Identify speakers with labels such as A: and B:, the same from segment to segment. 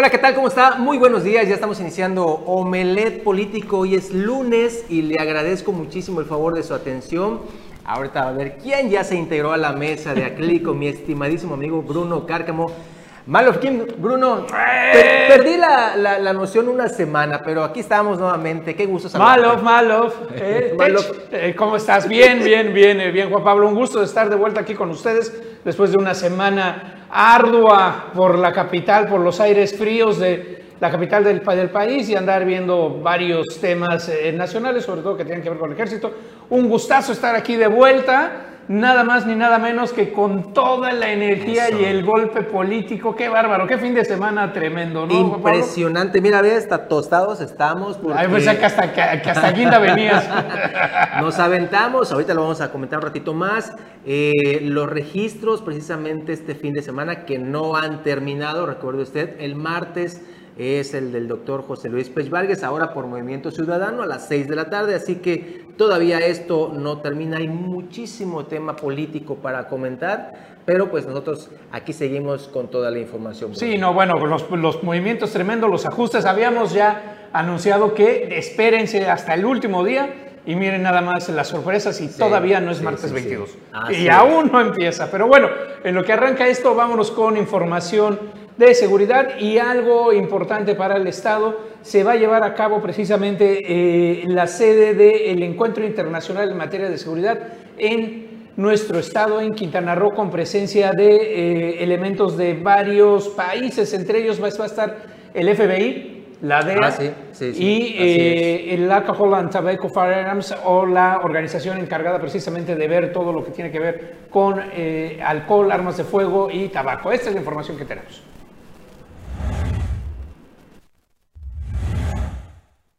A: Hola, ¿qué tal? ¿Cómo está? Muy buenos días. Ya estamos iniciando Omelet Político. Hoy es lunes y le agradezco muchísimo el favor de su atención. Ahorita a ver quién ya se integró a la mesa de acrílico, mi estimadísimo amigo Bruno Cárcamo. Malo, ¿quién? Bruno, per- perdí la, la- la noción una semana, pero aquí estamos nuevamente. Qué gusto saludarte.
B: Malov, Malov. eh, eh, ¿Cómo estás? Bien, bien, bien, eh, bien, Juan Pablo. Un gusto de estar de vuelta aquí con ustedes después de una semana ardua por la capital, por los aires fríos de la capital del, del país y andar viendo varios temas eh, nacionales, sobre todo que tienen que ver con el ejército. Un gustazo estar aquí de vuelta. Nada más ni nada menos que con toda la energía
A: Eso.
B: y el golpe político. Qué bárbaro, qué fin de semana tremendo, ¿no?
A: Impresionante. Mira, ve, hasta tostados estamos. Porque...
B: Ay, pensé que hasta, que, que hasta Guinda venías.
A: Nos aventamos, ahorita lo vamos a comentar un ratito más. eh, los registros, precisamente este fin de semana, que no han terminado, recuerde usted, el martes es el del doctor José Luis Pech Vargas, ahora por Movimiento Ciudadano a las 6 de la tarde, así que todavía esto no termina, hay muchísimo tema político para comentar, pero pues nosotros aquí seguimos con toda la información.
B: Sí, no, bueno, los, los movimientos tremendos, los ajustes, habíamos ya anunciado que espérense hasta el último día y miren nada más las sorpresas y todavía no es
A: sí,
B: martes
A: sí, sí.
B: 22.
A: Así
B: y aún no empieza, pero bueno, en lo que arranca esto, vámonos con información de seguridad y algo importante para el Estado. Se va a llevar a cabo precisamente eh, la sede del Encuentro Internacional en materia de seguridad en nuestro estado, en Quintana Roo, con presencia de eh, elementos de varios países, entre ellos va a estar el FBI, la DEA
A: Ah, sí, sí, sí,
B: y eh, el Alcohol and Tobacco Firearms o la organización encargada precisamente de ver todo lo que tiene que ver con eh, alcohol, armas de fuego y tabaco. Esta es la información que tenemos.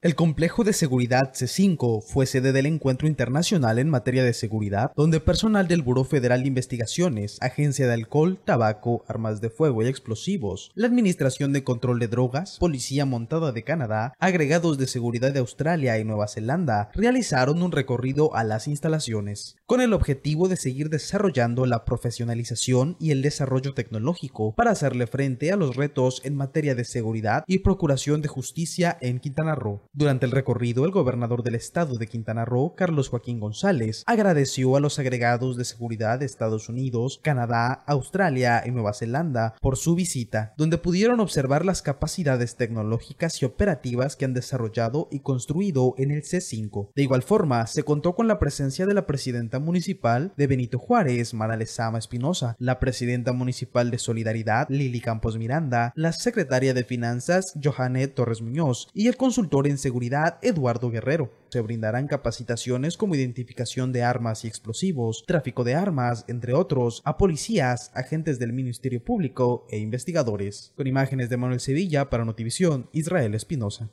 C: El complejo de seguridad C5 fue sede del encuentro internacional en materia de seguridad, donde personal del Buró Federal de Investigaciones, Agencia de Alcohol, Tabaco, Armas de Fuego y Explosivos, la Administración de Control de Drogas, Policía Montada de Canadá, agregados de seguridad de Australia y Nueva Zelanda, realizaron un recorrido a las instalaciones, con el objetivo de seguir desarrollando la profesionalización y el desarrollo tecnológico para hacerle frente a los retos en materia de seguridad y procuración de justicia en Quintana Roo. Durante el recorrido, el gobernador del estado de Quintana Roo, Carlos Joaquín González, agradeció a los agregados de seguridad de Estados Unidos, Canadá, Australia y Nueva Zelanda por su visita, donde pudieron observar las capacidades tecnológicas y operativas que han desarrollado y construido en el C5. De igual forma, se contó con la presencia de la presidenta municipal de Benito Juárez, Mara Lezama Espinosa, la presidenta municipal de Solidaridad, Lili Campos Miranda, la secretaria de Finanzas, Johanet Torres Muñoz, y el consultor en seguridad, Eduardo Guerrero. Se brindarán capacitaciones como identificación de armas y explosivos, tráfico de armas, entre otros, a policías, agentes del Ministerio Público e investigadores. Con imágenes de Manuel Sevilla para Notivisión, Israel Espinosa.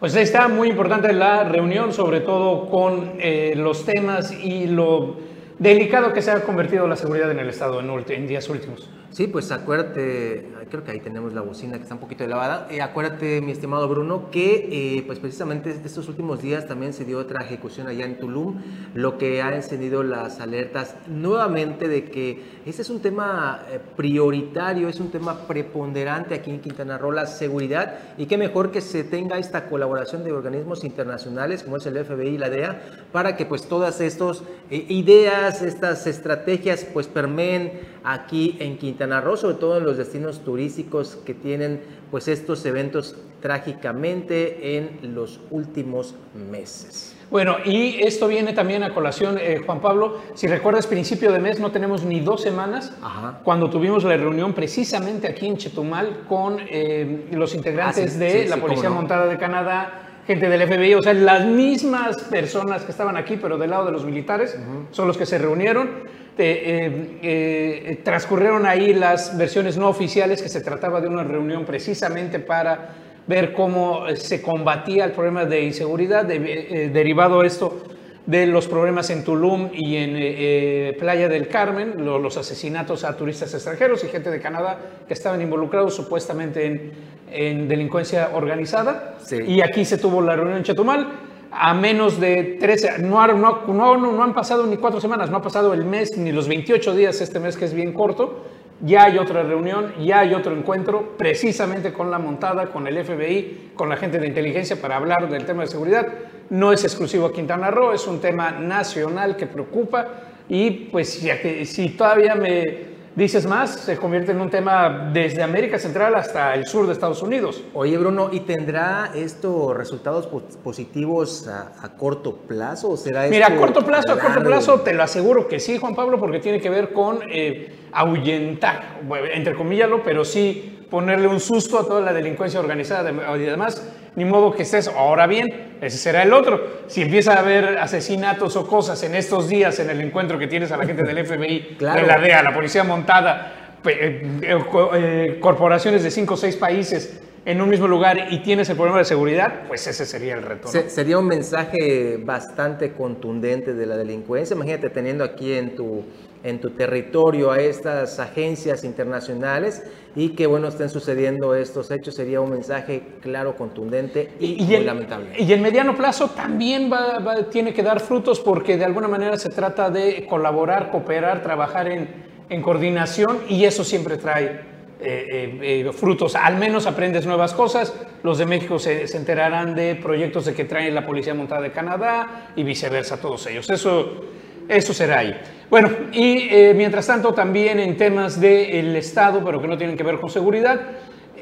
B: Pues está, muy importante la reunión, sobre todo con eh, los temas y lo delicado que se ha convertido la seguridad en el Estado en días últimos.
A: Sí, pues acuérdate, creo que ahí tenemos la bocina que está un poquito elevada. Eh, acuérdate, mi estimado Bruno, que eh, pues precisamente estos últimos días también se dio otra ejecución allá en Tulum, lo que ha encendido las alertas nuevamente de que este es un tema eh, prioritario, es un tema preponderante aquí en Quintana Roo, la seguridad, y qué mejor que se tenga esta colaboración de organismos internacionales como es el FBI y la DEA, para que pues todas estas eh, ideas, estas estrategias pues permeen aquí en Quintana Roo, sobre todo en los destinos turísticos que tienen pues estos eventos trágicamente en los últimos meses.
B: Bueno, y esto viene también a colación, eh, Juan Pablo, si recuerdas, principio de mes, no tenemos ni dos semanas,
A: Ajá.
B: cuando tuvimos la reunión precisamente aquí en Chetumal con eh, los integrantes
A: Ah, sí,
B: de
A: sí,
B: la
A: sí,
B: Policía
A: no.
B: Montada de Canadá, gente del FBI, o sea, las mismas personas que estaban aquí, pero del lado de los militares, son los que se reunieron. Eh, eh, eh, transcurrieron ahí las versiones no oficiales, que se trataba de una reunión precisamente para ver cómo eh, se combatía el problema de inseguridad, de- eh, derivado esto de los problemas en Tulum y en eh, eh, Playa del Carmen, lo- los asesinatos a turistas extranjeros y gente de Canadá que estaban involucrados supuestamente en, en delincuencia organizada.
A: Sí.
B: Y aquí se tuvo la reunión en Chetumal. A menos de 13, no, no, no, no, han pasado ni cuatro semanas, no ha pasado el mes ni los 28 días este mes que es bien corto, ya hay otra reunión, ya hay otro encuentro, precisamente con la montada, con el FBI, con la gente de inteligencia para hablar del tema de seguridad. No es exclusivo a Quintana Roo, es un tema nacional que preocupa y pues que, si todavía me dices más, se convierte en un tema desde América Central hasta el sur de Estados Unidos.
A: Oye, Bruno, ¿y tendrá esto resultados positivos a, corto plazo o será
B: Mira, a corto plazo, a corto plazo te lo aseguro que sí, Juan Pablo, porque tiene que ver con eh, ahuyentar, entre comillas, pero sí ponerle un susto a toda la delincuencia organizada y demás, ni modo que estés. Ahora bien, ese será el otro. Si empieza a haber asesinatos o cosas en estos días en el encuentro que tienes a la gente del FBI, de la DEA, la policía montada, eh, eh, eh, corporaciones de cinco o seis países en un mismo lugar y tienes el problema de seguridad, pues ese sería el reto.
A: sería un mensaje bastante contundente de la delincuencia. Imagínate teniendo aquí en tu en tu territorio a estas agencias internacionales y que bueno estén sucediendo estos hechos sería un mensaje claro, contundente y, muy lamentable.
B: Y en mediano plazo también va, tiene que dar frutos porque de alguna manera se trata de colaborar, cooperar, trabajar en, en coordinación y eso siempre trae eh, eh, frutos. Al menos aprendes nuevas cosas. Los de México se, se, enterarán de proyectos de que trae la Policía Montada de Canadá y viceversa, todos ellos. Eso, eso será ahí. Bueno, y eh, mientras tanto también en temas del Estado, pero que no tienen que ver con seguridad,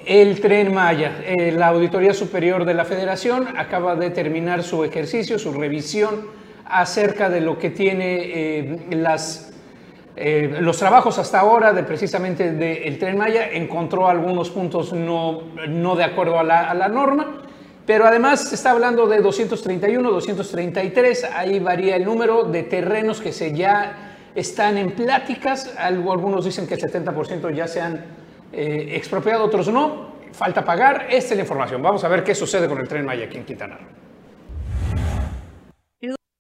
B: el tren Maya, eh, la Auditoría Superior de la Federación acaba de terminar su ejercicio, su revisión acerca de lo que tiene eh, los trabajos hasta ahora de precisamente del tren Maya, encontró algunos puntos no, no de acuerdo a la, a la norma. Pero además se está hablando de 231, 233, ahí varía el número de terrenos que se ya están en pláticas, algunos dicen que el 70% ya se han eh, expropiado, otros no, falta pagar, esta es la información. Vamos a ver qué sucede con el tren Maya aquí en Quintana Roo.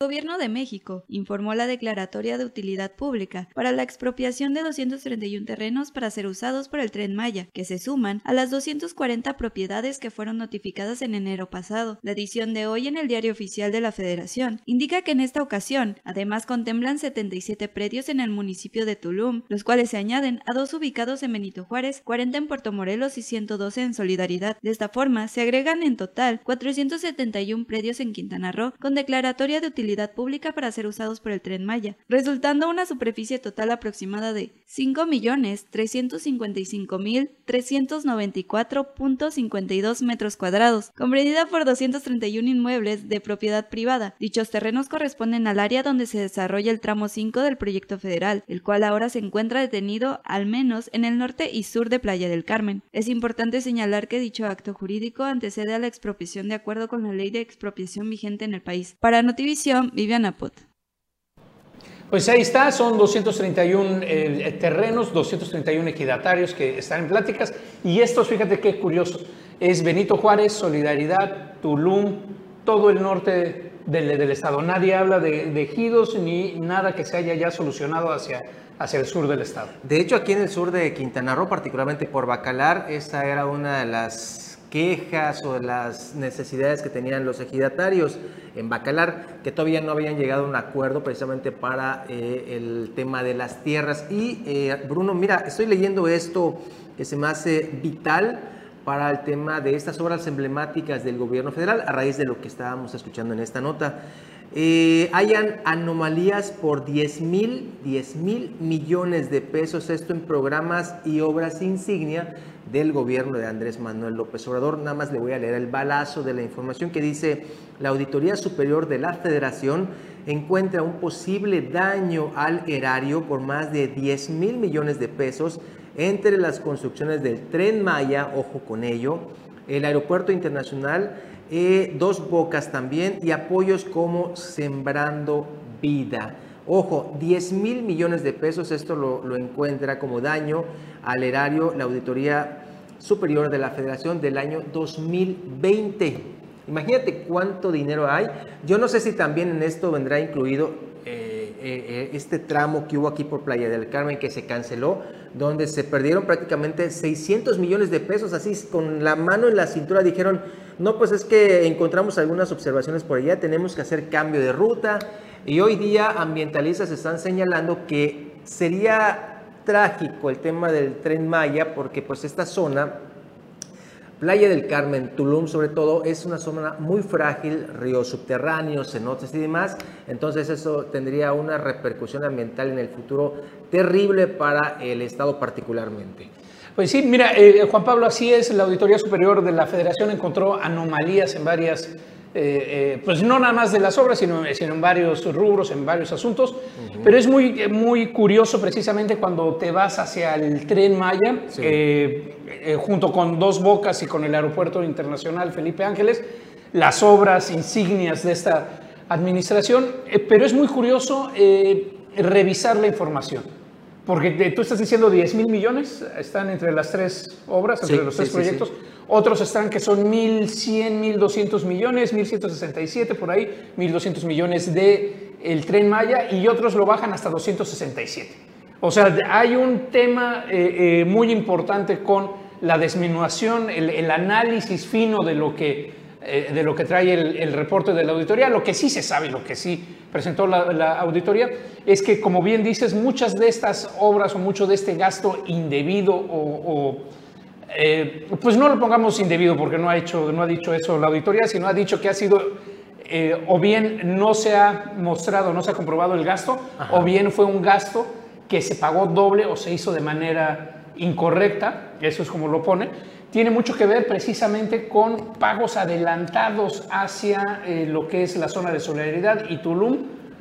D: Gobierno de México informó la declaratoria de utilidad pública para la expropiación de 231 terrenos para ser usados por el tren Maya, que se suman a las 240 propiedades que fueron notificadas en enero pasado. La edición de hoy en el Diario Oficial de la Federación indica que en esta ocasión, además contemplan 77 predios en el municipio de Tulum, los cuales se añaden a dos ubicados en Benito Juárez, 40 en Puerto Morelos y 112 en Solidaridad. De esta forma, se agregan en total 471 predios en Quintana Roo con declaratoria de utilidad pública para ser usados por el tren Maya, resultando una superficie total aproximada de 5.355.394.52 metros cuadrados, comprendida por 231 inmuebles de propiedad privada. Dichos terrenos corresponden al área donde se desarrolla el tramo 5 del proyecto federal, el cual ahora se encuentra detenido al menos en el norte y sur de Playa del Carmen. Es importante señalar que dicho acto jurídico antecede a la expropiación de acuerdo con la ley de expropiación vigente en el país. Para Notivisión, Viviana Pot.
B: Pues ahí está, son 231 eh, terrenos, 231 equidatarios que están en pláticas. Y estos, fíjate qué curioso, es Benito Juárez, Solidaridad, Tulum, todo el norte del, estado. Nadie habla de, de, ejidos ni nada que se haya ya solucionado hacia, hacia el sur del estado.
A: De hecho, aquí en el sur de Quintana Roo, particularmente por Bacalar, esta era una de las quejas o las necesidades que tenían los ejidatarios en Bacalar, que todavía no habían llegado a un acuerdo precisamente para eh, el tema de las tierras. Y eh, Bruno, mira, estoy leyendo esto que se me hace vital para el tema de estas obras emblemáticas del gobierno federal a raíz de lo que estábamos escuchando en esta nota. Eh, hayan anomalías por 10 mil, 10 mil millones de pesos, esto en programas y obras insignia del gobierno de Andrés Manuel López Obrador. Nada más le voy a leer el balazo de la información que dice, la Auditoría Superior de la Federación encuentra un posible daño al erario por más de 10 mil millones de pesos entre las construcciones del tren Maya, ojo con ello, el aeropuerto internacional, eh, dos bocas también y apoyos como Sembrando Vida. Ojo, 10 mil millones de pesos, esto lo, lo, encuentra como daño al erario la Auditoría Superior de la Federación del año 2020. Imagínate cuánto dinero hay. Yo no sé si también en esto vendrá incluido eh, eh, este tramo que hubo aquí por Playa del Carmen que se canceló, donde se perdieron prácticamente 600 millones de pesos, así con la mano en la cintura dijeron, no, pues es que encontramos algunas observaciones por allá, tenemos que hacer cambio de ruta y hoy día ambientalistas están señalando que sería trágico el tema del tren Maya porque pues esta zona Playa del Carmen, Tulum sobre todo, es una zona muy frágil, ríos subterráneos, cenotes y demás, entonces eso tendría una repercusión ambiental en el futuro terrible para el Estado particularmente.
B: Pues sí, mira, eh, Juan Pablo, así es, la Auditoría Superior de la Federación encontró anomalías en varias eh, eh, pues no nada más de las obras, sino, sino en varios rubros, en varios asuntos. Pero es muy, muy curioso precisamente cuando te vas hacia el tren Maya, eh, junto con Dos Bocas y con el Aeropuerto Internacional Felipe Ángeles, las obras insignias de esta administración. pero es muy curioso revisar la información. Porque tú estás diciendo 10 mil millones, están entre las tres obras, entre los tres proyectos. Otros están que son 1.100, 1.200 millones, 1.167 por ahí, 1.200 millones de el tren Maya y otros lo bajan hasta 267. O sea, hay un tema eh, eh, muy importante con la disminución, el, análisis fino de lo que, eh, de lo que trae el, reporte de la auditoría. Lo que sí se sabe, lo que sí presentó la, auditoría, es que, como bien dices, muchas de estas obras o mucho de este gasto indebido o eh, pues no lo pongamos indebido porque no ha, hecho, no ha dicho eso la auditoría, sino ha dicho que ha sido eh, o bien no se ha mostrado, no se ha comprobado el gasto, o bien fue un gasto que se pagó doble o se hizo de manera incorrecta, eso es como lo pone, tiene mucho que ver precisamente con pagos adelantados hacia eh, lo que es la zona de solidaridad y Tulum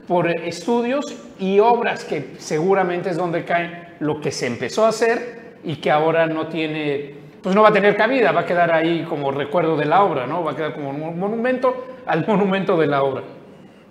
B: por estudios y obras que seguramente es donde cae lo que se empezó a hacer y que ahora no tiene pues no va a tener cabida, va a quedar ahí como recuerdo de la obra, ¿no? Va a quedar como un monumento al monumento de la obra.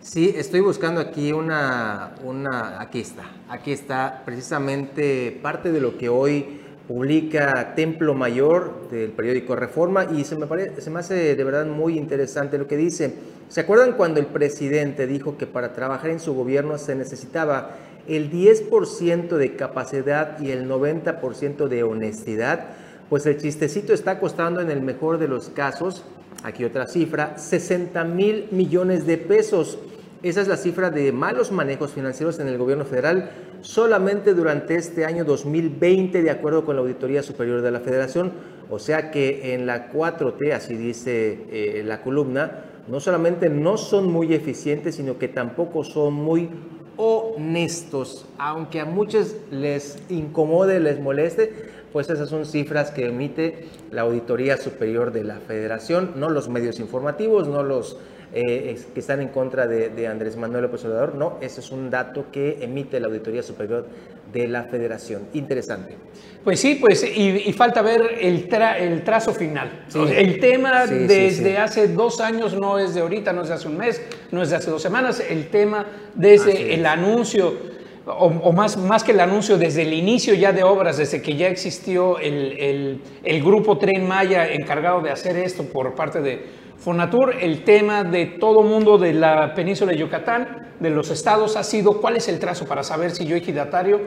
A: Sí, estoy buscando aquí una, una, aquí está, aquí está precisamente parte de lo que hoy publica Templo Mayor del periódico Reforma y se me, parece, se me hace de verdad muy interesante lo que dice. ¿Se acuerdan cuando el presidente dijo que para trabajar en su gobierno se necesitaba el 10% de capacidad y el 90% de honestidad? pues el chistecito está costando en el mejor de los casos, aquí otra cifra, 60 mil millones de pesos. Esa es la cifra de malos manejos financieros en el gobierno federal solamente durante este año 2020, de acuerdo con la Auditoría Superior de la Federación. O sea que en la 4T, así dice eh, la columna, no solamente no son muy eficientes, sino que tampoco son muy honestos. Aunque a muchos les incomode, les moleste, pues esas son cifras que emite la Auditoría Superior de la Federación, no los medios informativos, no los eh, que están en contra de, Andrés Manuel López Obrador, no, ese es un dato que emite la Auditoría Superior de la Federación. Interesante.
B: Pues sí, pues y, falta ver el, el trazo final. el tema desde hace dos años no es de ahorita, no es de hace un mes, no es de hace dos semanas, el tema desde el anuncio o, más, más que el anuncio, desde el inicio ya de obras, desde que ya existió el, el, grupo Tren Maya encargado de hacer esto por parte de Fonatur, el tema de todo mundo de la península de Yucatán, de los estados, ha sido cuál es el trazo para saber si yo ejidatario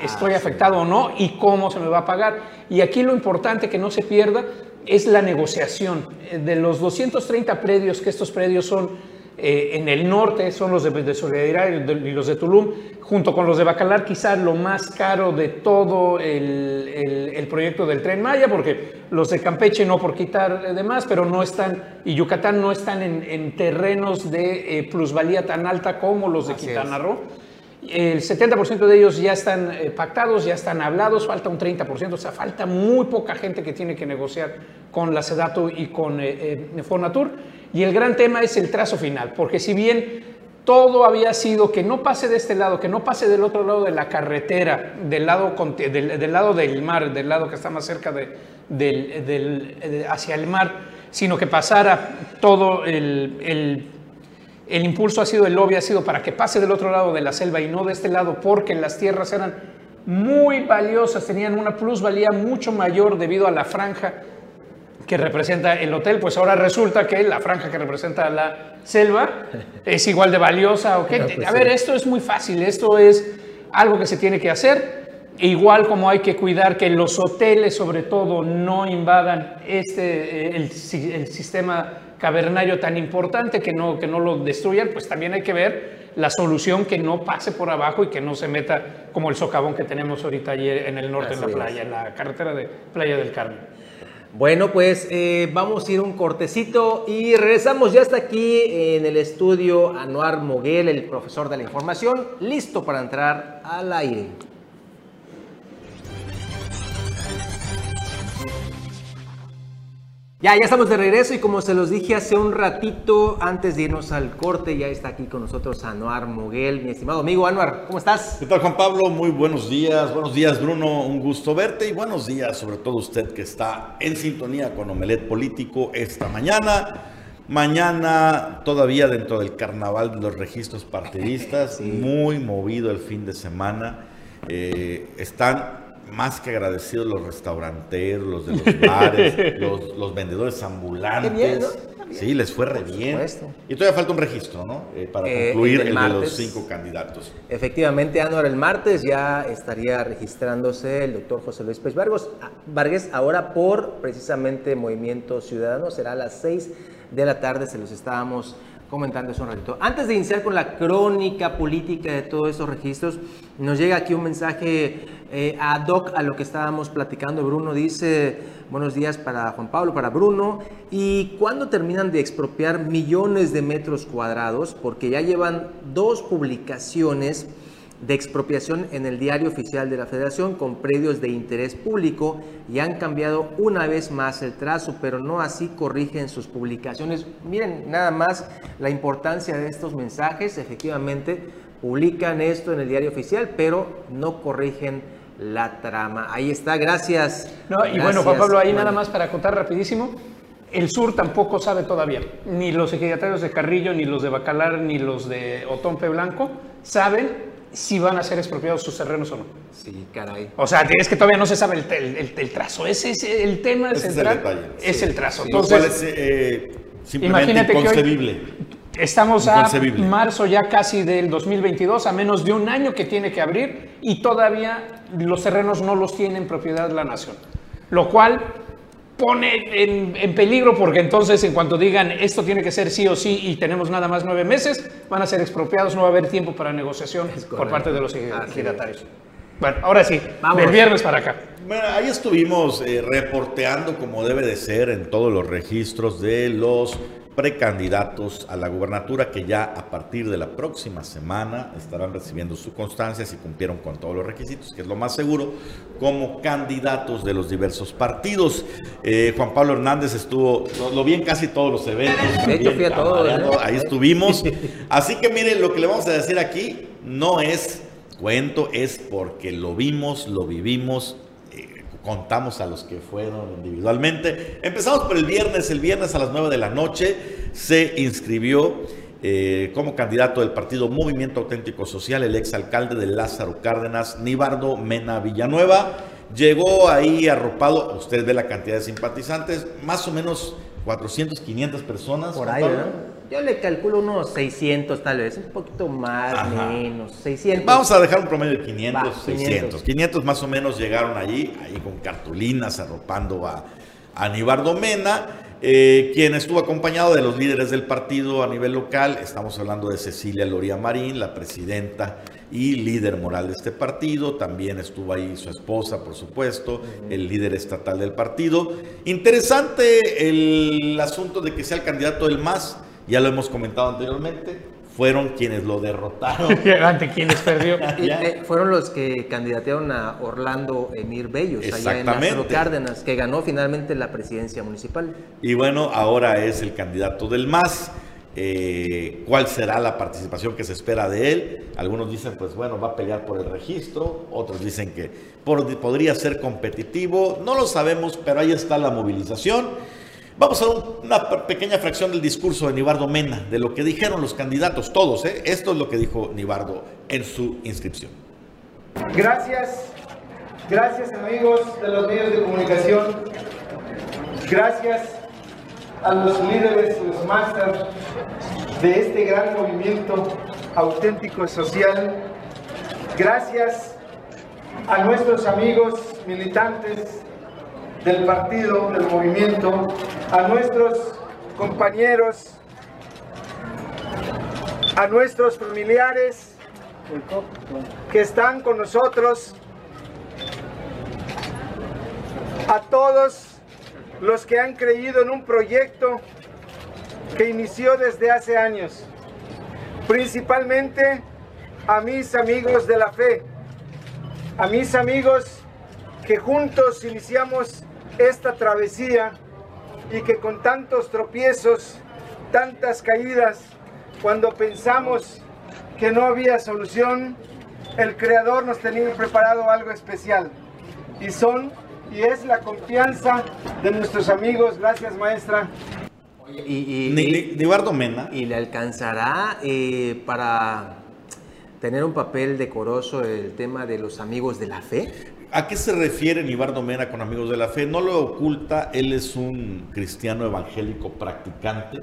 B: estoy ah, afectado o no y cómo se me va a pagar. Y aquí lo importante que no se pierda es la negociación. De los 230 predios, que estos predios son eh, en el norte son los de, Solidaridad y los de Tulum, junto con los de Bacalar, quizás lo más caro de todo el, proyecto del Tren Maya, porque los de Campeche no por quitar de más, pero no están, y Yucatán no están en, terrenos de eh, plusvalía tan alta como los de Quintana Roo. El 70% de ellos ya están eh, pactados, ya están hablados, falta un 30%, o sea, falta muy poca gente que tiene que negociar con la SEDATU y con Fonatur. Y el gran tema es el trazo final, porque si bien todo había sido que no pase de este lado, que no pase del otro lado de la carretera, del lado, del, mar, del lado que está más cerca de, hacia el mar, sino que pasara todo el, el, impulso ha sido, el lobby ha sido para que pase del otro lado de la selva y no de este lado, porque las tierras eran muy valiosas, tenían una plusvalía mucho mayor debido a la franja que representa el hotel, pues ahora resulta que la franja que representa la selva es igual de valiosa. ¿o pues a ver, esto es muy fácil, esto es algo que se tiene que hacer. Igual como hay que cuidar que los hoteles, sobre todo, no invadan este, eh, el, el sistema cavernario tan importante, que no, que no lo destruyan, pues también hay que ver la solución que no pase por abajo y que no se meta como el socavón que tenemos ahorita allí en el norte, en la playa, en la carretera de Playa del Carmen.
A: Bueno, pues eh, vamos a ir un cortecito y regresamos. Ya está aquí en el estudio Anuar Moguel, el profesor de la información, listo para entrar al aire. Ya, ya estamos de regreso y como se los dije hace un ratito, antes de irnos al corte, ya está aquí con nosotros Anuar Moguel, mi estimado amigo Anuar, ¿cómo estás?
E: ¿Qué tal Juan Pablo? Muy buenos días, buenos días Bruno, un gusto verte y buenos días sobre todo usted que está en sintonía con Omelet Político esta mañana. Mañana todavía dentro del carnaval de los registros partidistas, muy movido el fin de semana. Eh, están más que agradecidos los restauranteros, los de los bares, los, vendedores ambulantes. Sí, les fue re bien. Y todavía falta un registro, ¿no? Eh, para eh, concluir el, de los cinco candidatos.
A: Efectivamente, Anuar, el martes ya estaría registrándose el doctor José Luis Pérez Vargas, ahora por precisamente Movimiento Ciudadano, será a las seis de la tarde, se los estábamos comentando eso un ratito. Antes de iniciar con la crónica política de todos esos registros, nos llega aquí un mensaje eh, ad hoc a lo que estábamos platicando. Bruno dice, buenos días para Juan Pablo, para Bruno. ¿Y cuándo terminan de expropiar millones de metros cuadrados? Porque ya llevan dos publicaciones de expropiación en el diario oficial de la Federación con predios de interés público y han cambiado una vez más el trazo, pero no así corrigen sus publicaciones. Miren nada más la importancia de estos mensajes, efectivamente publican esto en el diario oficial, pero no corrigen la trama. Ahí está, gracias.
B: No, y bueno, Juan Pablo, ahí nada más para contar rapidísimo. El sur tampoco sabe todavía, ni los ejidatarios de Carrillo, ni los de Bacalar, ni los de Otompe Blanco saben si van a ser expropiados sus terrenos o no.
A: Sí, caray.
B: O sea, es que todavía no se sabe el, trazo. Ese es el tema central. Es el, trazo.
E: Entonces, es eh, simplemente inconcebible.
B: estamos a marzo ya casi del 2022, a menos de un año que tiene que abrir y todavía los terrenos no los tiene en propiedad la nación. Lo cual pone en, peligro porque entonces en cuanto digan esto tiene que ser sí o sí y tenemos nada más nueve meses, van a ser expropiados, no va a haber tiempo para negociación por parte de los ejidatarios. Bueno, ahora sí, Vamos. del viernes para acá.
E: Bueno, ahí estuvimos eh, reporteando como debe de ser en todos los registros de los precandidatos a la gubernatura que ya a partir de la próxima semana estarán recibiendo su constancia si cumplieron con todos los requisitos, que es lo más seguro, como candidatos de los diversos partidos. Eh, Juan Pablo Hernández estuvo, lo, vi en casi todos los eventos.
A: De hecho, fui a todos. ¿eh?
E: Ahí estuvimos. Así que miren, lo que le vamos a decir aquí no es cuento, es porque lo vimos, lo vivimos contamos a los que fueron individualmente. Empezamos por el viernes. El viernes a las 9 de la noche se inscribió eh, como candidato del partido Movimiento Auténtico Social el exalcalde de Lázaro Cárdenas, Nibardo Mena Villanueva. Llegó ahí arropado, usted ve la cantidad de simpatizantes, más o menos 400, 500 personas.
A: Por ahí, Yo le calculo unos 600 tal vez, un poquito más, menos, 600.
E: Vamos a dejar un promedio de 500, 600. 500. más o menos llegaron allí, ahí con cartulinas arropando a, a Nibardo Mena. Eh, quien estuvo acompañado de los líderes del partido a nivel local, estamos hablando de Cecilia Loría Marín, la presidenta y líder moral de este partido, también estuvo ahí su esposa, por supuesto, el líder estatal del partido. Interesante el asunto de que sea el candidato del MAS, ya lo hemos comentado anteriormente, fueron quienes lo derrotaron.
B: Ante quienes perdió.
A: Eh, fueron los que candidatearon a Orlando Emir Bellos, allá en Lázaro Cárdenas, que ganó finalmente la presidencia municipal.
E: Y bueno, ahora es el candidato del MAS. Eh, cuál será la participación que se espera de él. Algunos dicen, pues bueno, va a pelear por el registro, otros dicen que podría ser competitivo, no lo sabemos, pero ahí está la movilización. Vamos a una pequeña fracción del discurso de Nibardo Mena, de lo que dijeron los candidatos, todos. ¿eh? Esto es lo que dijo Nibardo en su inscripción.
F: Gracias, gracias amigos de los medios de comunicación, gracias a los líderes, los másters de este gran movimiento auténtico social, gracias a nuestros amigos militantes del partido, del movimiento, a nuestros compañeros a nuestros familiares que están con nosotros, a todos los que han creído en un proyecto que inició desde hace años, principalmente a mis amigos de la fe, a mis amigos que juntos iniciamos esta travesía y que con tantos tropiezos, tantas caídas, cuando pensamos que no había solución, el Creador nos tenía preparado algo especial. Y son y es la confianza de nuestros amigos. Gracias, maestra.
A: Y, y, y-
E: Mena.
A: y le alcanzará eh, para tener un papel decoroso el tema de los amigos de la fe.
E: ¿A qué se refiere Nibardo Mena con Amigos de la Fe? No lo oculta, él es un cristiano evangélico practicante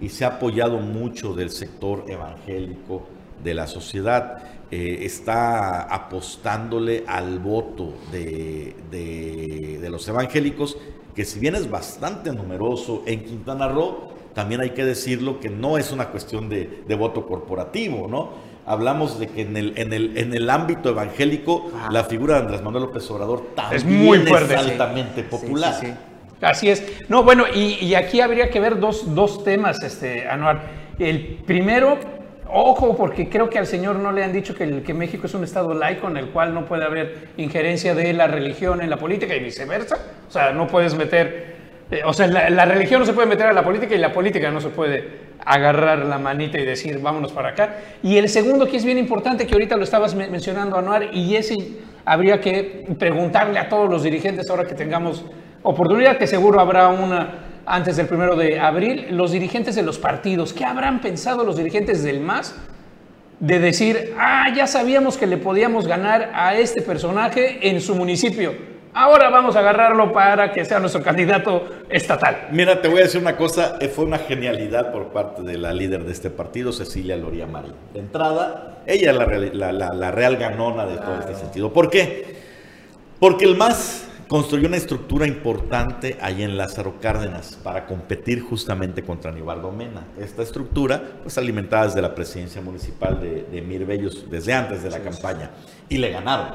E: y se ha apoyado mucho del sector evangélico de la sociedad. Eh, está apostándole al voto de, de- de los evangélicos, que si bien es bastante numeroso en Quintana Roo, también hay que decirlo que no es una cuestión de, de voto corporativo, ¿no? Hablamos de que en el, en el, en el ámbito evangélico la figura de Andrés Manuel López Obrador también
B: Es muy fuerte,
E: es
B: sí.
E: altamente popular.
A: Sí, sí, sí.
B: Así es. No, bueno, y, y aquí habría que ver dos, dos temas, este, Anuar. El primero, ojo, porque creo que al señor no le han dicho que, el- que México es un estado laico en el cual no puede haber injerencia de la religión en la política y viceversa. O sea, no puedes meter, eh, o sea, la, religión no se puede meter a la política y la política no se puede agarrar la manita y decir, vámonos para acá. Y el segundo, que es bien importante, que ahorita lo estabas men- mencionando, Anuar, y ese habría que preguntarle a todos los dirigentes ahora que tengamos oportunidad, que seguro habrá una antes del primero de abril, los dirigentes de los partidos, ¿qué habrán pensado los dirigentes del MAS de decir, ah, ya sabíamos que le podíamos ganar a este personaje en su municipio, ahora vamos a agarrarlo para que sea nuestro candidato estatal?
E: Mira, te voy a decir una cosa, eh, fue una genialidad por parte de la líder de este partido, Cecilia Loría Marín. De entrada, ella es la, real- la- la- la real ganona de todo este sentido. ¿Por qué? Porque el MAS construyó una estructura importante ahí en Lázaro Cárdenas para competir justamente contra Nibardo Mena. Esta estructura, pues alimentada desde la presidencia municipal de, de Mir Bellos desde antes de la campaña. Y le ganaron.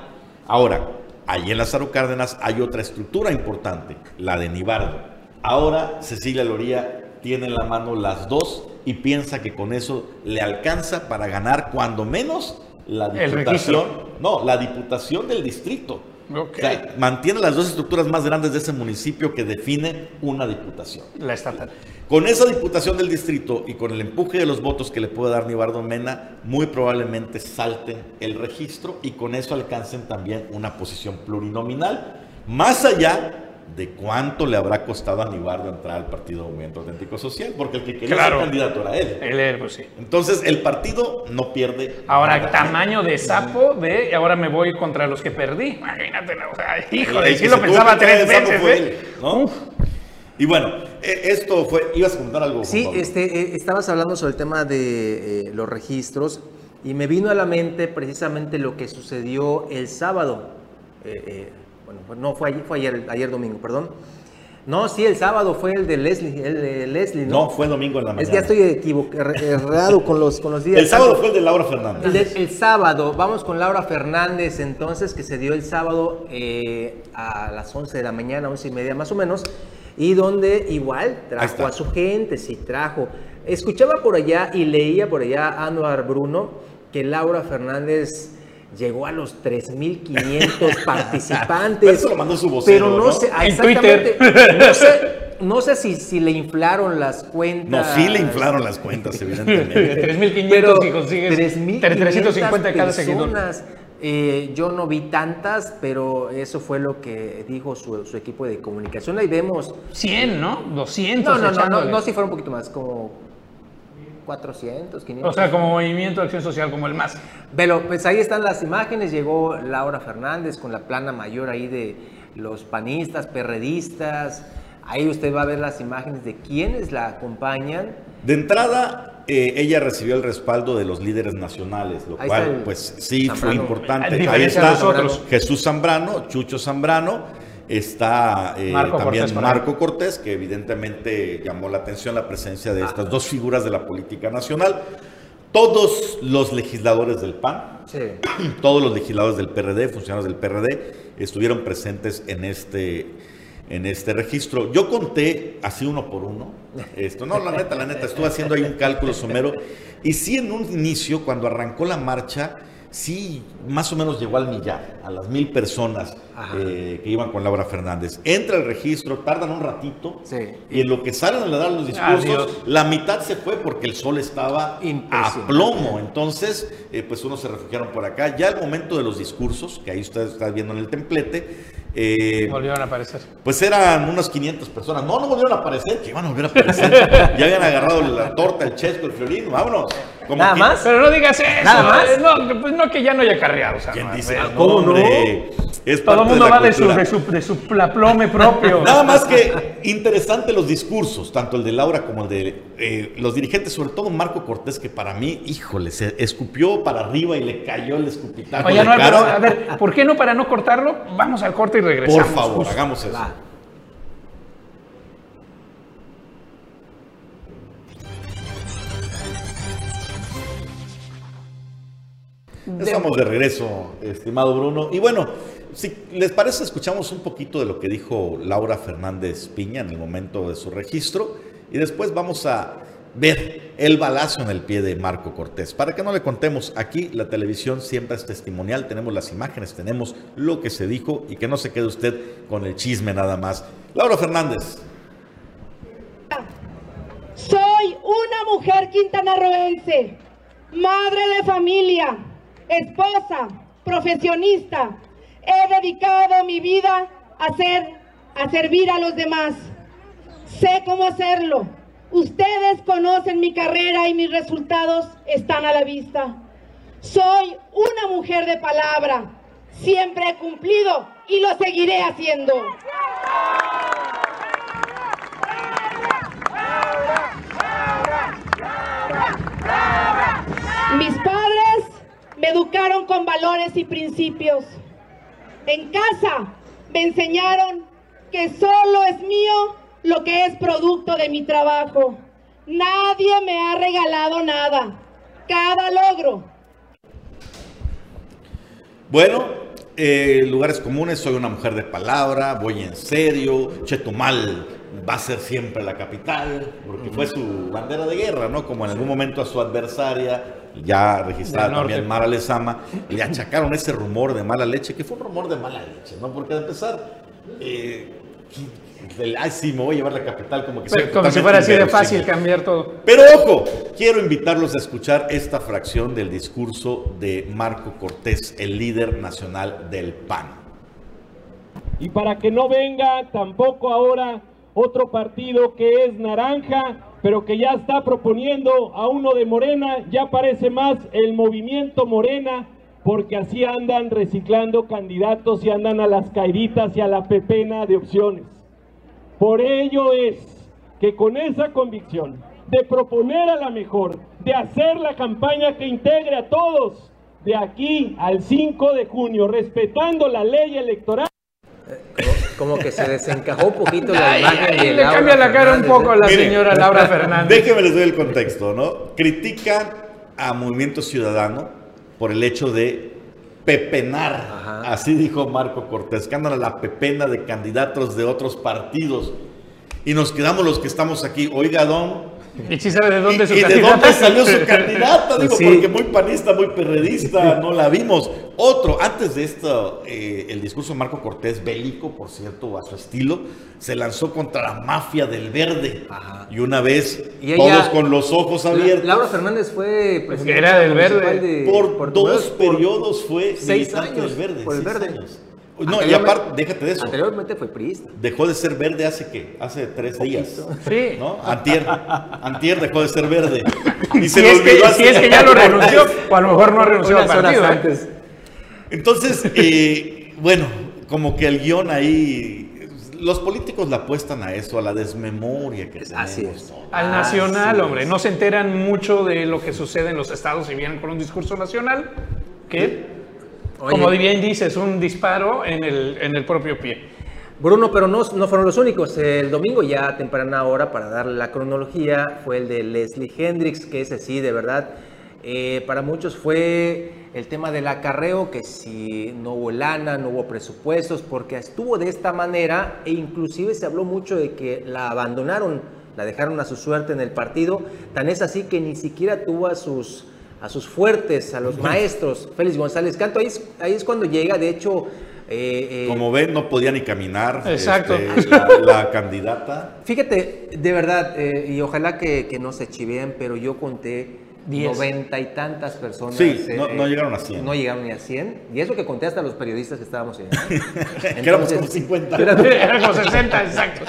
E: Ahora, allí en Lázaro Cárdenas hay otra estructura importante, la de Nibardo. Ahora Cecilia Loría tiene en la mano las dos y piensa que con eso le alcanza para ganar cuando menos la diputación. No, la diputación del distrito.
B: Ok.
E: O sea, mantiene las dos estructuras más grandes de ese municipio que define una diputación.
B: La estatal.
E: Con esa diputación del distrito y con el empuje de los votos que le puede dar Nibardo Mena, muy probablemente salten el registro y con eso alcancen también una posición plurinominal, más allá de cuánto le habrá costado a Nibardo entrar al Partido Movimiento Auténtico Social, porque el que quería
B: Claro.
E: ser candidato era él.
B: Él, él, pues sí.
E: Entonces, el partido no pierde.
B: Ahora,
E: nada.
B: tamaño de sapo de, y ahora me voy contra los que perdí. Imagínate, o sea, híjole,
E: El
B: sí
E: que
B: lo pensaba tres veces,
E: fue
B: ¿eh?
E: él, ¿no?
B: Uf.
E: Y bueno, eh, esto fue. ¿Ibas a comentar algo?
A: Sí, este, eh, estabas hablando sobre el tema de eh, los registros y me vino a la mente precisamente lo que sucedió el sábado. Eh, eh, bueno, pues no fue ayer, fue ayer, ayer domingo, perdón. No, sí, el sábado fue el de Leslie, el de Leslie, ¿no?
E: No, fue domingo en la mañana.
A: es que ya estoy equivocado, errado con los, con los días.
E: El sábado fue el de Laura Fernández.
A: El, de- el sábado, vamos con Laura Fernández, entonces, que se dio el sábado eh, a las 11 de la mañana, 11 y media más o menos, y donde igual trajo a su gente, sí trajo. Escuchaba por allá y leía por allá a Anuar Bruno que Laura Fernández llegó a los 3.500 participantes.
E: Pero eso lo mandó su vocero,
A: Pero no,
E: ¿no?
A: sé, ah,
B: En
A: exactamente, no sé, no sé si, si le inflaron las
E: No,
A: cuentas.
E: sí le inflaron las cuentas, evidentemente.
B: 3.500
A: Pero
B: y consigues
A: 3,500
B: 350 de cada seguidor.
A: personas. Eh, yo no vi tantas, pero eso fue lo que dijo su, su equipo de comunicación. Ahí vemos.
B: 100, ¿no? 200
A: No, no, no, no, no, si fuera un poquito más, como 400, 500.
B: O sea, como movimiento de acción social, como el MAS.
A: Pero pues ahí están las imágenes. Llegó Laura Fernández con la plana mayor ahí de los panistas, perredistas. Ahí usted va a ver las imágenes de quienes la acompañan.
E: De entrada, eh, ella recibió el respaldo de los líderes nacionales, lo
A: Ahí
E: cual,
A: el
E: pues sí, fue importante. Ahí está
B: nosotros.
E: Jesús Zambrano, Chucho Zambrano, está eh,
B: Marco
E: también
B: Cortés.
E: Marco Cortés, que evidentemente llamó la atención la presencia de estas dos figuras de la política nacional. todos los legisladores del PAN,
A: Sí.
E: todos los legisladores del PRD, funcionarios del PRD, estuvieron presentes en este, en este registro. Yo conté así uno por uno. Esto, no, la neta, la neta, estuve haciendo ahí un cálculo somero. Y sí, en un inicio, cuando arrancó la marcha, sí, más o menos llegó al millar, a las mil personas. Eh, que iban con Laura Fernández. Entra el registro, tardan un ratito.
A: Sí.
E: Y en lo que salen a dar los discursos,
B: Adiós.
E: la mitad se fue porque el sol estaba a plomo. Entonces, eh, pues unos se refugiaron por acá. Ya al momento de los discursos, que ahí ustedes están viendo en el templete, eh,
B: Volvieron a aparecer.
E: pues eran unas 500 personas. No, no volvieron a aparecer, que iban a volver a aparecer. ya habían agarrado la torta, el chesco, el violín, vámonos. Como
A: Nada
E: que-
A: más.
B: Pero no digas eso.
A: ¿Nada más?
B: No, pues no que ya no haya carreados.
E: ¿Quién
B: Armando,
E: dice?
B: eh.
E: No,
A: ¿cómo no?
E: hombre, Es
B: Todo el
E: parte
B: mundo
E: de la
B: va de su, de, su, de su plaplome propio.
E: Nada más que interesante los discursos, tanto el de Laura como el de eh, los dirigentes, sobre todo Marco Cortés, que para mí, híjole, se escupió para arriba y le cayó el escupitajo
B: Oye,
E: de
B: no, pero, a ver, ¿por qué no para no cortarlo? Vamos al corte y regresamos.
E: Por favor,
B: justo.
E: hagamos eso.
A: Va.
E: Estamos de regreso, estimado Bruno. Y bueno, si les parece, escuchamos un poquito de lo que dijo Laura Fernández Piña en el momento de su registro y después vamos a ver el balazo en el pie de Marco Cortés. Para que no le contemos, aquí la televisión siempre es testimonial, tenemos las imágenes, tenemos lo que se dijo y que no se quede usted con el chisme nada más. Laura Fernández.
G: Soy una mujer quintanarroense, madre de familia, esposa, profesionista. He dedicado mi vida a ser, a servir a los demás. Sé cómo hacerlo. Ustedes conocen mi carrera y mis resultados están a la vista. Soy una mujer de palabra. Siempre he cumplido y lo seguiré haciendo. Mis padres me educaron con valores y principios. En casa me enseñaron que solo es mío lo que es producto de mi trabajo. Nadie me ha regalado nada. Cada logro
E: Bueno, eh, lugares comunes, soy una mujer de palabra, voy en serio, Chetumal va a ser siempre la capital, porque fue su bandera de guerra, ¿no? Como en algún momento a su adversaria, ya registrada también Mara Lezama, le achacaron ese rumor de mala leche, que fue un rumor de mala leche, ¿no? Porque de empezar, eh, ay, sí, me voy a llevar la capital como que
B: Pero como si fuera así de fácil cambiar todo.
E: Pero ojo, quiero invitarlos a escuchar esta fracción del discurso de Marco Cortés, el líder nacional del PAN.
H: Y para que no venga tampoco ahora otro partido que es naranja, pero que ya está proponiendo a uno de Morena, ya parece más el movimiento Morena, porque así andan reciclando candidatos y andan a las caíditas y a la pepena de opciones. Por ello es que con esa convicción de proponer a la mejor, de hacer la campaña que integre a todos, de aquí al 5 de junio, respetando la ley electoral,
A: Como que se desencajó un poquito la
B: Ay,
A: imagen
B: ay,
A: de
B: le
A: Laura
B: cambia la cara un poco a la señora Laura Fernández.
E: Déjeme les doy el contexto, ¿no? Critican a Movimiento Ciudadano por el hecho de pepenar,
A: Ajá.
E: así dijo Marco Cortés, que andan a la pepena de candidatos de otros partidos. Y nos quedamos los que estamos aquí. Oiga, don,
B: Y sí sabe de dónde
E: ¿Y,
B: su
E: y de dónde salió su candidata? Digo,
A: Sí.
E: porque muy panista, muy perredista, no la vimos. Otro, antes de esto, eh, el discurso de Marco Cortés, bélico, por cierto, a su estilo, se lanzó contra la mafia del verde.
A: Ajá.
E: Y una vez,
A: Y ella-
E: todos con los ojos
A: La-
E: abiertos,
A: Laura Fernández fue presidenta
B: era del Verde.
A: de
E: por
A: Portugal
E: dos
A: por
E: periodos fue
A: seis
E: militante
A: años
E: del verde.
A: por el
E: seis
A: verde.
E: años. No, y aparte, déjate de eso.
A: Anteriormente fue priista.
E: Dejó de ser verde hace qué? Hace tres días.
B: Sí.
E: ¿No? Antier. Antier dejó de ser verde. Y
B: Si
E: le
B: es, que,
E: olvidó
B: si es que ya lo renunció, o a lo mejor no ha renunciado al partido. ¿eh?
A: antes.
E: Entonces, eh, bueno, como que el guion ahí, los políticos le apuestan a eso, a la desmemoria que tenemos.
A: Así es.
E: ¿no?
B: Al
A: Así
B: nacional,
A: es.
B: hombre. No se enteran mucho de lo que sucede en los estados y vienen con un discurso nacional que,
A: Oye,
B: como bien dices, un disparo en el, en el propio pie.
A: Bruno, pero no, no fueron los únicos. El domingo ya a temprana hora, para darle la cronología, fue el de Leslie Hendrix, que ese sí, de verdad, Eh, para muchos fue el tema del acarreo, que si no hubo lana, no hubo presupuestos, porque estuvo de esta manera e inclusive se habló mucho de que la abandonaron, la dejaron a su suerte en el partido, tan es así que ni siquiera tuvo a sus, a sus fuertes, a los maestros, Félix González Canto, ahí es, ahí es cuando llega, de hecho...
E: eh, eh, Como ven, no podía ni caminar
B: Exacto.
E: este, la, la candidata.
A: Fíjate, de verdad, eh, y ojalá que, que no se chiveen, pero yo conté noventa y tantas personas.
E: Sí,
A: eh,
E: no- no llegaron a 100.
A: No llegaron ni a 100. Y eso que conté hasta los periodistas que estábamos ahí.
E: que éramos como 50.
B: Era como 60, exacto.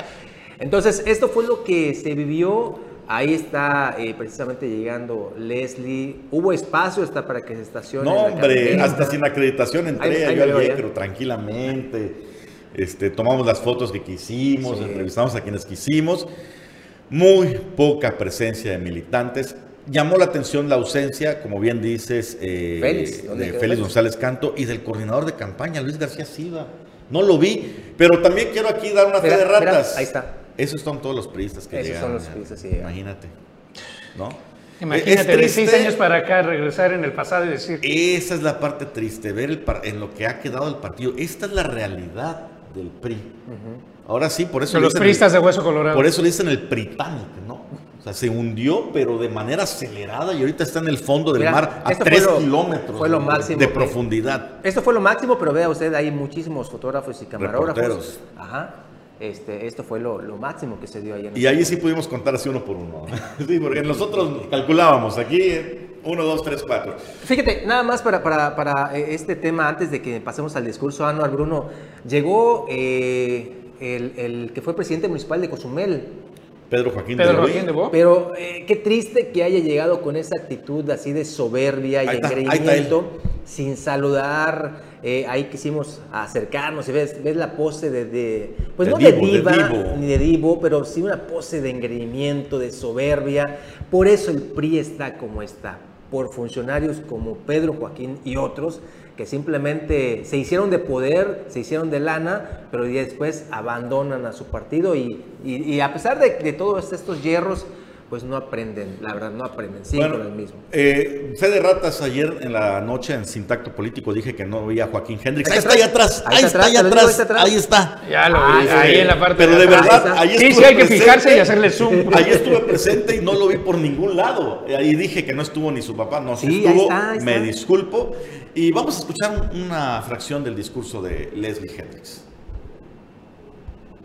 A: Entonces, esto fue lo que se vivió. Ahí está eh, precisamente llegando Leslie. Hubo espacio hasta para que se estacione.
E: No, hombre, hasta sin acreditación entré
A: Ahí- ahí
E: yo al micro tranquilamente. Este, tomamos las fotos que quisimos,
A: Sí.
E: entrevistamos a quienes quisimos. Muy poca presencia de militantes. Llamó la atención la ausencia, como bien dices, eh,
A: Félix, ¿dónde
E: de Félix? González Canto y del coordinador de campaña, Luis García Silva. No lo vi, pero también quiero aquí dar una fe de
A: mira,
E: ratas.
A: ahí está.
E: Esos son todos los priistas que
A: Esos son
E: llegaron.
A: los priistas llegaron.
E: Imagínate. ¿No?
B: Imagínate,
E: Es
B: de seis años para acá, regresar en el pasado y decir,
E: Esa es la parte triste, ver el par- en lo que ha quedado el partido. Esta es la realidad del PRI. Ahora sí, por eso
B: son
E: le
B: los priistas
E: el,
B: de hueso colorado.
E: por eso le dicen el Britannic, ¿no? O sea, se hundió, pero de manera acelerada y ahorita está en el fondo del
A: Mira,
E: mar a
A: esto fue
E: tres
A: lo-
E: kilómetros
A: fue lo
E: de-
A: máximo
E: de
A: que-
E: profundidad.
A: Esto fue lo máximo, pero vea usted, hay muchísimos fotógrafos y camarógrafos.
E: Reporteros.
A: Ajá. Este, esto fue lo, lo máximo que se dio ayer.
E: Y ahí sí pudimos contar así uno por uno. Sí, porque nosotros calculábamos aquí eh, uno, dos, tres, cuatro.
A: Fíjate, nada más para, para, para, eh, este tema, antes de que pasemos al discurso, Anual Bruno, llegó eh, el, el que fue presidente municipal de Cozumel,
E: Pedro Joaquín
B: Pedro
E: de.
B: Joaquín de Bo.
A: pero eh, qué triste que haya llegado con esa actitud así de soberbia y
E: Ahí ahí está
A: engreimiento, sin saludar. Eh, ahí quisimos acercarnos y ves, ves la pose de, de- pues
E: De
A: no
E: divo,
A: de diva ni de divo, pero sí una pose de engreimiento, de soberbia. Por eso el PRI está como está, por funcionarios como Pedro Joaquín y otros que simplemente se hicieron de poder, se hicieron de lana, pero después abandonan a su partido y, y- y a pesar de, de todos estos hierros, pues no aprenden, la verdad, no aprenden, siguen
E: Bueno,
A: con el mismo.
E: eh, fe de ratas, ayer en la noche en Sintacto Político dije que no veía a Joaquín Hendrix.
A: Ahí
E: Ahí
A: está
E: ahí
A: atrás. Ahí está atrás, ahí está atrás.
E: ahí está.
B: Ya lo
A: Ah,
B: vi,
A: sí.
B: ahí en la parte
E: Pero de
B: atrás.
E: verdad,
A: está.
E: ahí
B: Sí, sí,
E: estuve
B: hay que
E: presente.
B: fijarse y hacerle zoom.
E: Ahí estuve presente y no lo vi por ningún lado. Ahí dije que no estuvo ni su papá, no, sí
A: Sí, ahí
E: estuvo.
A: está, ahí
E: Me disculpo. Y vamos a escuchar un- una fracción del discurso de Leslie Hendrix.